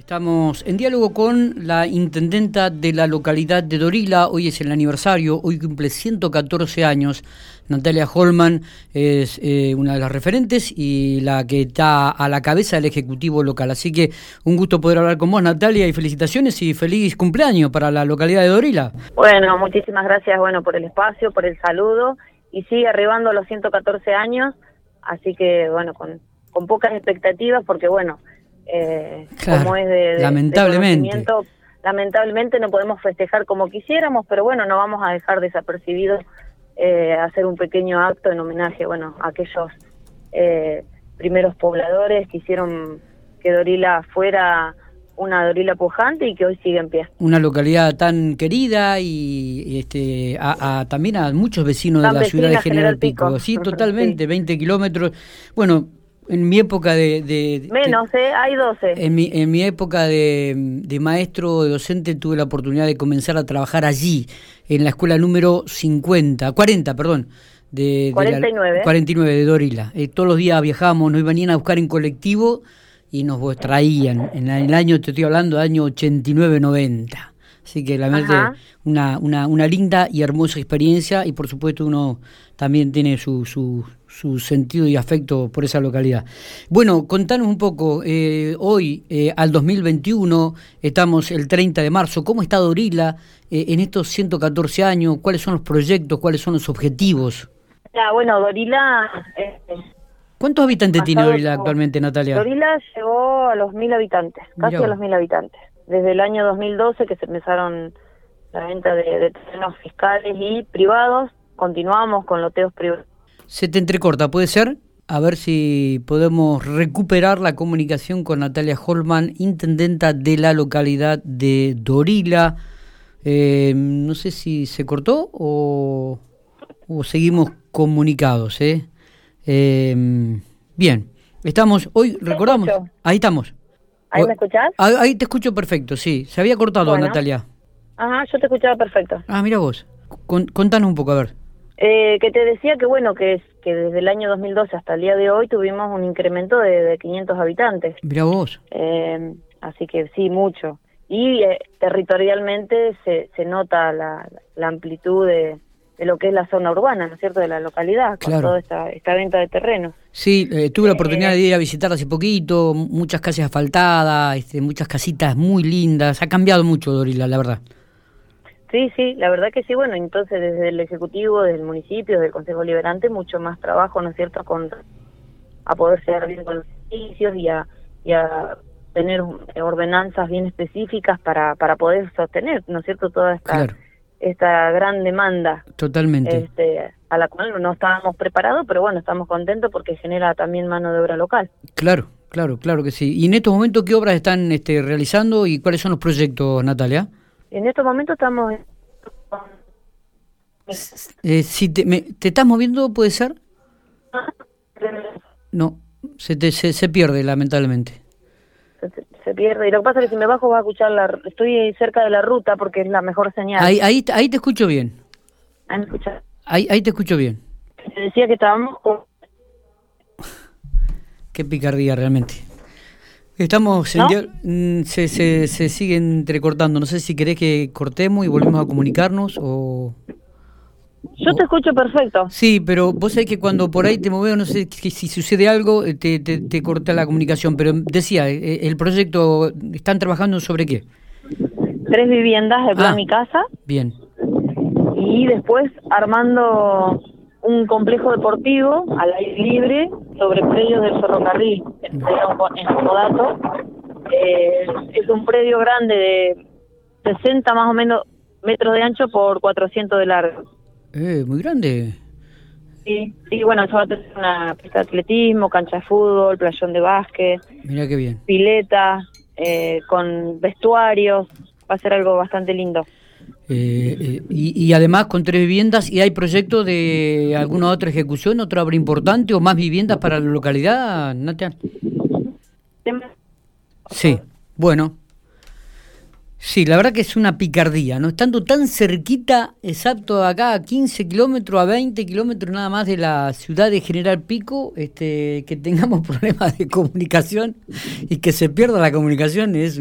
Estamos en diálogo con la intendenta de la localidad de Dorila. Hoy es el aniversario, hoy cumple 114 años. Natalia Holman es eh, una de las referentes y la que está a la cabeza del Ejecutivo local. Así que un gusto poder hablar con vos, Natalia, y felicitaciones y feliz cumpleaños para la localidad de Dorila. Bueno, muchísimas gracias bueno por el espacio, por el saludo y sigue arribando a los 114 años, así que bueno, con, con pocas expectativas porque bueno, eh, como es de, lamentablemente. lamentablemente no podemos festejar como quisiéramos, pero bueno, no vamos a dejar desapercibidos eh, hacer un pequeño acto en homenaje, bueno, a aquellos eh, primeros pobladores que hicieron que Dorila fuera una Dorila pujante y que hoy sigue en pie. Una localidad tan querida y, este a, también a muchos vecinos de la ciudad de General, Pico. Sí, totalmente, 20 kilómetros. Bueno, en mi época de... Menos, ¿eh? Hay 12. En mi, en mi época de, de maestro, de docente, tuve la oportunidad de comenzar a trabajar allí, en la escuela número 50, 40, perdón. De, 49. De 49 de Dorila. Eh, todos los días viajábamos, nos venían a buscar en colectivo y nos traían. En el año, te estoy hablando, año 89-90. Así que la verdad, una, una, una linda y hermosa experiencia y por supuesto uno también tiene su, su, su sentido y afecto por esa localidad. Bueno, contanos un poco, eh, hoy eh, al 2021, estamos el 30 de marzo, ¿cómo está Dorila eh, en estos 114 años? ¿Cuáles son los proyectos? ¿Cuáles son los objetivos? Ya, bueno, Dorila... ¿Cuántos habitantes tiene Dorila actualmente, Natalia? Dorila llegó a los mil habitantes, casi a los mil habitantes. Desde el año 2012 que se empezaron la venta de, de terrenos fiscales y privados, continuamos con loteos privados se te entrecorta, ¿puede ser? A ver si podemos recuperar la comunicación con Natalia Holman, intendenta de la localidad de Dorila. Eh, no sé si se cortó o, seguimos comunicados. ¿eh? ¿eh? bien, estamos, hoy recordamos, ahí estamos. ¿Ahí me escuchás? Ahí te escucho perfecto, sí. Se había cortado, Natalia. Ajá, yo te escuchaba perfecto. Ah, mira vos. contanos un poco, a ver. Eh, que te decía que bueno, que, es, que desde el año 2012 hasta el día de hoy tuvimos un incremento de, de 500 habitantes. Mira vos. Eh, así que sí, mucho. Y eh, territorialmente se, se nota la, la amplitud de, de, lo que es la zona urbana, ¿no es cierto?, de la localidad, con toda esta, esta venta de terrenos. Sí, eh, tuve la oportunidad de ir a visitar hace poquito, muchas casas asfaltadas, este, muchas casitas muy lindas. Ha cambiado mucho Dorila, la verdad. Sí, sí, la verdad que sí, bueno, entonces desde el Ejecutivo, desde el municipio, desde el Consejo Liberante, mucho más trabajo, ¿no es cierto?, con, a poder ser bien con los servicios y a, y a tener ordenanzas bien específicas para, para poder sostener, ¿no es cierto?, toda esta, esta gran demanda. Totalmente. Este, a la cual no estábamos preparados, pero bueno, estamos contentos porque genera también mano de obra local. Claro, claro, claro que sí. ¿Y en estos momentos qué obras están este, realizando y cuáles son los proyectos, Natalia? En estos momentos estamos... Eh, si te, te estás moviendo, ¿puede ser? No, se, te, se, pierde, lamentablemente. Se, pierde. Y lo que pasa es que si me bajo va a escuchar la... Estoy cerca de la ruta porque es la mejor señal. Ahí, ahí, ahí te escucho bien. Ahí me Ahí, ahí te escucho bien. Te decía que estábamos Qué picardía realmente. Estamos mm, se, se, se sigue entrecortando. No sé si querés que cortemos y volvemos a comunicarnos o... Yo te escucho perfecto. Sí, pero vos sabés que cuando por ahí te moveo, no sé si sucede algo, eh, te, te, te, corta la comunicación. Pero decía, eh, eh, el proyecto, ¿están trabajando sobre qué? Tres viviendas de plan ah, Mi Casa. Bien. Y después armando un complejo deportivo al aire libre sobre predios del ferrocarril en. Eh, es un predio grande de 60 más o menos metros de ancho por 400 de largo. Eh, muy grande. Sí, sí, bueno, eso va a tener una pista de atletismo, cancha de fútbol, playón de básquet. Mira qué bien. Pileta, eh, con vestuarios, va a ser algo bastante lindo. Eh, eh, y, además con tres viviendas, ¿y hay proyecto de alguna otra ejecución, otra obra importante o más viviendas para la localidad, Natia? Sí, bueno. Sí, la verdad que es una picardía, ¿no? Estando tan cerquita, exacto, acá a 15 kilómetros, a 20 kilómetros nada más de la ciudad de General Pico, este, que tengamos problemas de comunicación y que se pierda la comunicación es,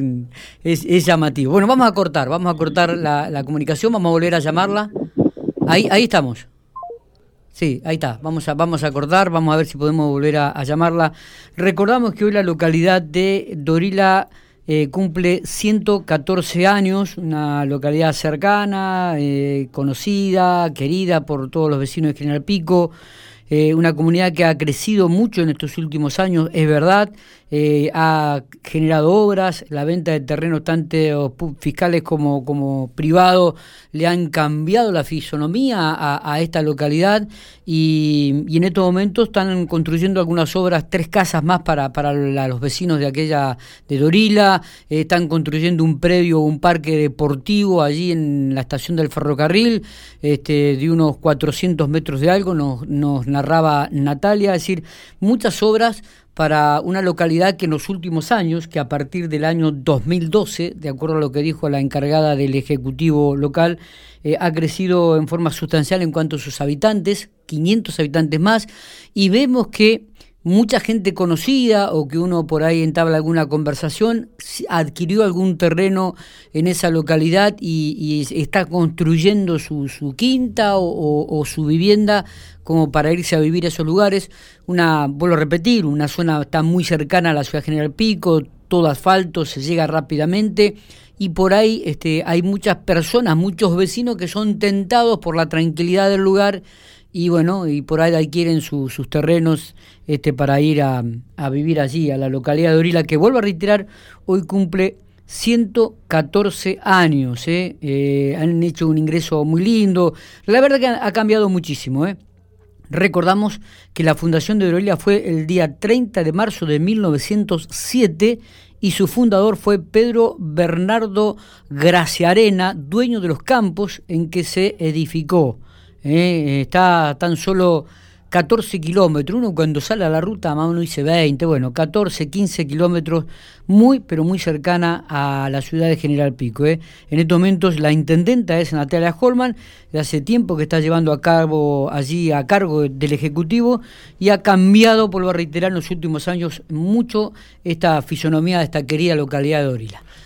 es, llamativo. Bueno, vamos a cortar, vamos a cortar la, la, comunicación, vamos a volver a llamarla. Ahí, ahí estamos. Sí, ahí está. Vamos a, vamos a cortar, vamos a ver si podemos volver a llamarla. Recordamos que hoy la localidad de Dorila eh, cumple 114 años, una localidad cercana, eh, conocida, querida por todos los vecinos de General Pico, eh, una comunidad que ha crecido mucho en estos últimos años, es verdad, eh, ha generado obras, la venta de terrenos tanto fiscales como, como privados le han cambiado la fisonomía a, esta localidad y, en estos momentos están construyendo algunas obras, tres casas más para, para los vecinos de aquella de Dorila, eh, están construyendo un predio, un parque deportivo allí en la estación del ferrocarril, este, de unos 400 metros de algo, nos, nos narraba Natalia, es decir, muchas obras para una localidad que en los últimos años, que a partir del año 2012, de acuerdo a lo que dijo la encargada del Ejecutivo local, eh, ha crecido en forma sustancial en cuanto a sus habitantes, 500 habitantes más, y vemos que mucha gente conocida o que uno por ahí entabla alguna conversación adquirió algún terreno en esa localidad y, está construyendo su, su quinta o, su vivienda como para irse a vivir a esos lugares. Una, vuelvo a repetir, una zona está muy cercana a la ciudad General Pico, todo asfalto, se llega rápidamente y por ahí este, hay muchas personas, muchos vecinos que son tentados por la tranquilidad del lugar y bueno, y por ahí adquieren sus terrenos este, para ir a, vivir allí, a la localidad de Orila, que vuelvo a reiterar, hoy cumple 114 años, ¿eh? ¿eh? han hecho un ingreso muy lindo, la verdad que ha, cambiado muchísimo. ¿eh? Recordamos que la fundación de Orila fue el día 30 de marzo de 1907 y su fundador fue Pedro Bernardo Graciarena, dueño de los campos en que se edificó. ¿Eh? está tan solo 14 kilómetros, uno cuando sale a la ruta más uno dice 20, bueno, 14, 15 kilómetros, muy, pero muy cercana a la ciudad de General Pico. ¿eh? En estos momentos la intendenta es Natalia Holman, de hace tiempo que está llevando a cabo allí a cargo del Ejecutivo y ha cambiado, por a reiterar, en los últimos años mucho esta fisonomía de esta querida localidad de Orila.